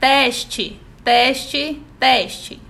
Teste, teste, teste.